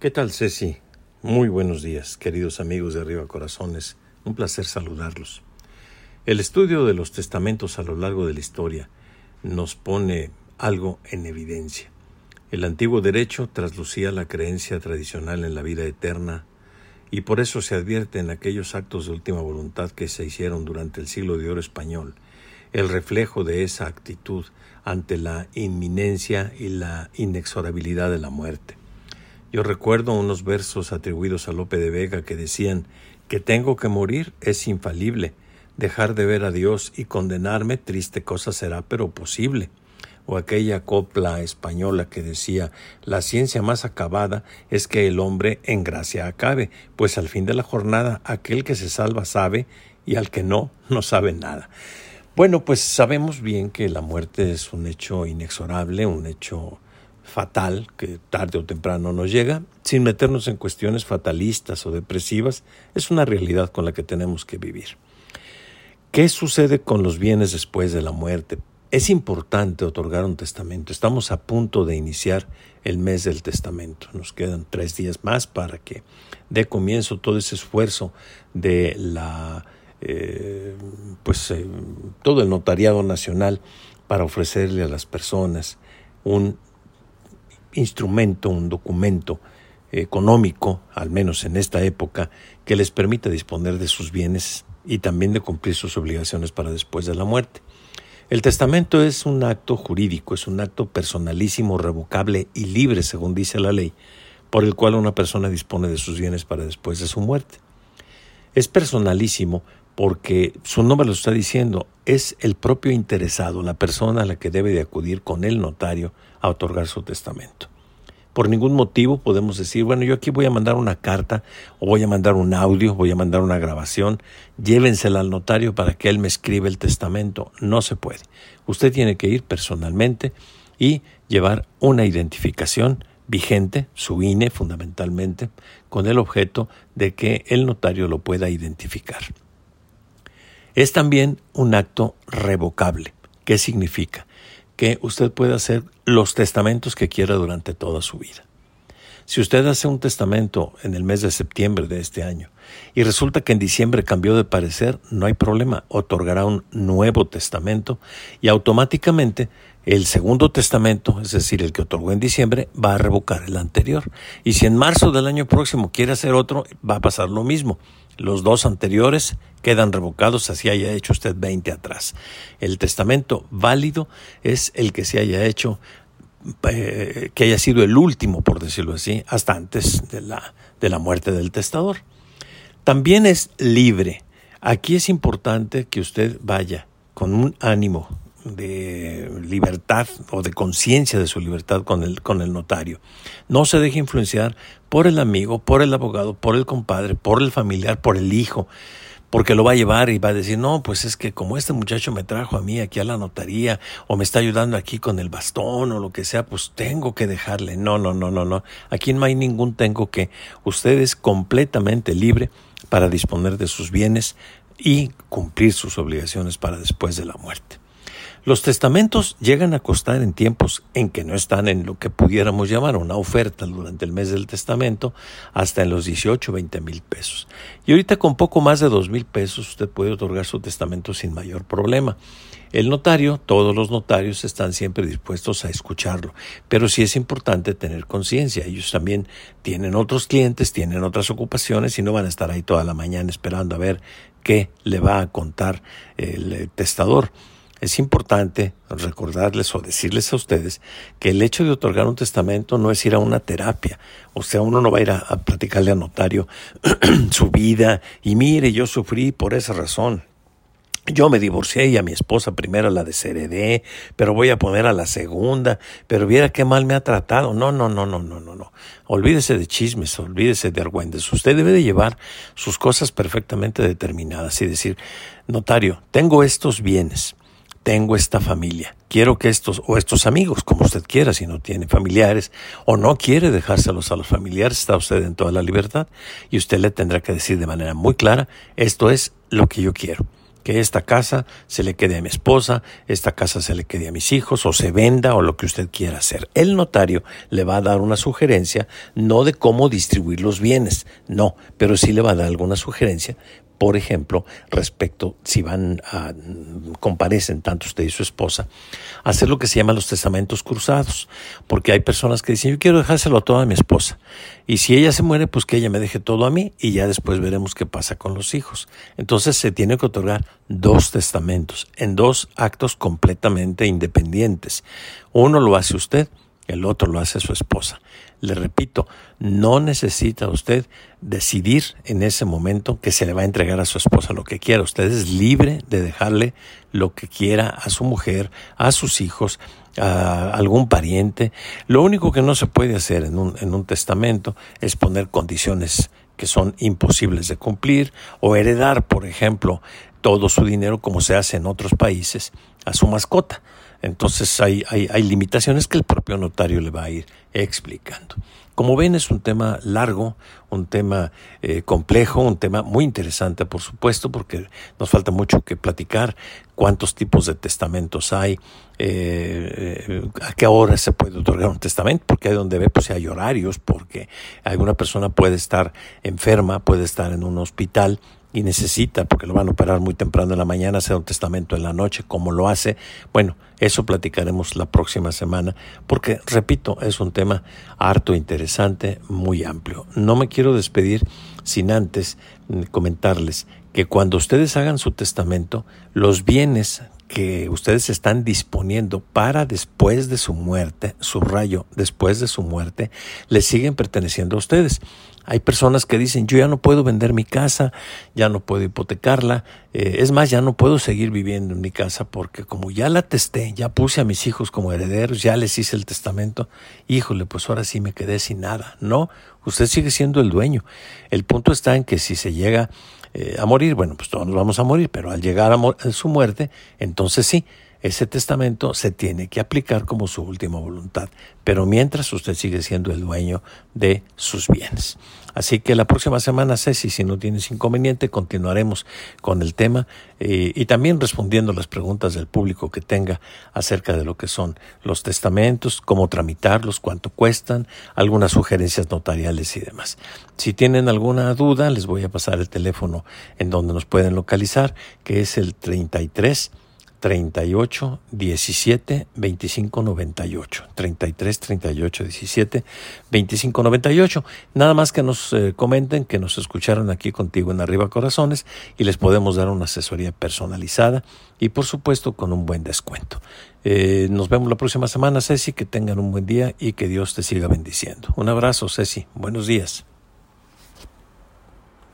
¿Qué tal, Ceci? Muy buenos días, queridos amigos de Arriba Corazones. Un placer saludarlos. El estudio de los testamentos a lo largo de la historia nos pone algo en evidencia. El antiguo derecho traslucía la creencia tradicional en la vida eterna y por eso se advierte en aquellos actos de última voluntad que se hicieron durante el siglo de oro español el reflejo de esa actitud ante la inminencia y la inexorabilidad de la muerte. Yo recuerdo unos versos atribuidos a Lope de Vega que decían que tengo que morir es infalible, dejar de ver a Dios y condenarme triste cosa será, pero posible. O aquella copla española que decía la ciencia más acabada es que el hombre en gracia acabe, pues al fin de la jornada aquel que se salva sabe y al que no, no sabe nada. Bueno, pues sabemos bien que la muerte es un hecho inexorable, un hecho fatal que tarde o temprano nos llega, sin meternos en cuestiones fatalistas o depresivas, es una realidad con la que tenemos que vivir. ¿Qué sucede con los bienes después de la muerte? Es importante otorgar un testamento. Estamos a punto de iniciar el mes del testamento. Nos quedan tres días más para que dé comienzo todo ese esfuerzo de la, eh, pues, eh, todo el notariado nacional para ofrecerle a las personas un instrumento, un documento económico, al menos en esta época, que les permita disponer de sus bienes y también de cumplir sus obligaciones para después de la muerte. El testamento es un acto jurídico, es un acto personalísimo, revocable y libre, según dice la ley, por el cual una persona dispone de sus bienes para después de su muerte. Es personalísimo porque su nombre lo está diciendo, es el propio interesado, la persona a la que debe de acudir con el notario a otorgar su testamento. Por ningún motivo podemos decir, bueno, yo aquí voy a mandar una carta o voy a mandar un audio, voy a mandar una grabación, llévensela al notario para que él me escriba el testamento. No se puede. Usted tiene que ir personalmente y llevar una identificación vigente, su INE fundamentalmente, con el objeto de que el notario lo pueda identificar. Es también un acto revocable. ¿Qué significa? Que usted puede hacer los testamentos que quiera durante toda su vida. Si usted hace un testamento en el mes de septiembre de este año y resulta que en diciembre cambió de parecer, no hay problema, otorgará un nuevo testamento y automáticamente el segundo testamento, es decir, el que otorgó en diciembre, va a revocar el anterior. Y si en marzo del año próximo quiere hacer otro, va a pasar lo mismo. Los dos anteriores quedan revocados así haya hecho usted 20 atrás. El testamento válido es el que se haya hecho, eh, que haya sido el último, por decirlo así, hasta antes de la, de la muerte del testador. También es libre. Aquí es importante que usted vaya con un ánimo de libertad o de conciencia de su libertad con el, con el notario. No se deje influenciar por el amigo, por el abogado, por el compadre, por el familiar, por el hijo, porque lo va a llevar y va a decir, no, pues es que como este muchacho me trajo a mí aquí a la notaría o me está ayudando aquí con el bastón o lo que sea, pues tengo que dejarle. No, no, no, no, no. Aquí no hay ningún tengo que. Usted es completamente libre para disponer de sus bienes y cumplir sus obligaciones para después de la muerte. Los testamentos llegan a costar en tiempos en que no están en lo que pudiéramos llamar una oferta durante el mes del testamento hasta en los 18 o 20 mil pesos. Y ahorita con poco más de 2 mil pesos usted puede otorgar su testamento sin mayor problema. El notario, todos los notarios están siempre dispuestos a escucharlo, pero sí es importante tener conciencia. Ellos también tienen otros clientes, tienen otras ocupaciones y no van a estar ahí toda la mañana esperando a ver qué le va a contar el testador. Es importante recordarles o decirles a ustedes que el hecho de otorgar un testamento no es ir a una terapia. O sea, uno no va a ir a, platicarle al notario su vida y mire, yo sufrí por esa razón. Yo me divorcié y a mi esposa primero la desheredé, pero voy a poner a la segunda, pero viera qué mal me ha tratado. No, no, no, no, no, no, no. Olvídese de chismes, olvídese de argüendes. Usted debe de llevar sus cosas perfectamente determinadas y decir, notario, tengo estos bienes tengo esta familia. Quiero que estos, o estos amigos, como usted quiera, si no tiene familiares, o no quiere dejárselos a los familiares, está usted en toda la libertad, y usted le tendrá que decir de manera muy clara, esto es lo que yo quiero. que esta casa se le quede a mi esposa, esta casa se le quede a mis hijos, o se venda, o lo que usted quiera hacer. El notario le va a dar una sugerencia, no de cómo distribuir los bienes, no, pero sí le va a dar alguna sugerencia por ejemplo, respecto, si van a, comparecen tanto usted y su esposa, hacer lo que se llama los testamentos cruzados, porque hay personas que dicen, yo quiero dejárselo todo a mi esposa, y si ella se muere, pues que ella me deje todo a mí, y ya después veremos qué pasa con los hijos. Entonces se tiene que otorgar dos testamentos, en dos actos completamente independientes. Uno lo hace usted, el otro lo hace su esposa. Le repito, no necesita usted decidir en ese momento que se le va a entregar a su esposa lo que quiera. Usted es libre de dejarle lo que quiera a su mujer, a sus hijos, a algún pariente. Lo único que no se puede hacer en un, en un testamento es poner condiciones que son imposibles de cumplir o heredar, por ejemplo, todo su dinero como se hace en otros países a su mascota. Entonces hay limitaciones que el propio notario le va a ir explicando. Como ven, es un tema largo, un tema eh, complejo, un tema muy interesante, por supuesto, porque nos falta mucho que platicar, cuántos tipos de testamentos hay, eh, eh, a qué hora se puede otorgar un testamento, porque hay donde ve, pues hay horarios, porque alguna persona puede estar enferma, puede estar en un hospital y necesita, porque lo van a operar muy temprano en la mañana, hacer un testamento en la noche, como lo hace. Bueno, eso platicaremos la próxima semana, porque, repito, es un tema harto interesante, muy amplio. No me quiero despedir sin antes comentarles que cuando ustedes hagan su testamento, los bienes que ustedes están disponiendo para después de su muerte, subrayo, después de su muerte, les siguen perteneciendo a ustedes. Hay personas que dicen, yo ya no puedo vender mi casa, ya no puedo hipotecarla, eh, es más, ya no puedo seguir viviendo en mi casa porque como ya la testé, ya puse a mis hijos como herederos, ya les hice el testamento, híjole, pues ahora sí me quedé sin nada. No, usted sigue siendo el dueño. El punto está en que si se llega eh, a morir, bueno, pues todos nos vamos a morir, pero al llegar a su muerte, entonces sí, ese testamento se tiene que aplicar como su última voluntad, pero mientras usted sigue siendo el dueño de sus bienes. Así que la próxima semana, Ceci, si no tienes inconveniente, continuaremos con el tema eh, y también respondiendo las preguntas del público que tenga acerca de lo que son los testamentos, cómo tramitarlos, cuánto cuestan, algunas sugerencias notariales y demás. Si tienen alguna duda, les voy a pasar el teléfono en donde nos pueden localizar, que es el 33 38 17 25 98 33 38 17 25 98 nada más que nos eh, comenten que nos escucharon aquí contigo en Arriba Corazones y les podemos dar una asesoría personalizada y por supuesto con un buen descuento. Eh, nos vemos la próxima semana Ceci que tengan un buen día y que Dios te siga bendiciendo. Un abrazo Ceci. Buenos días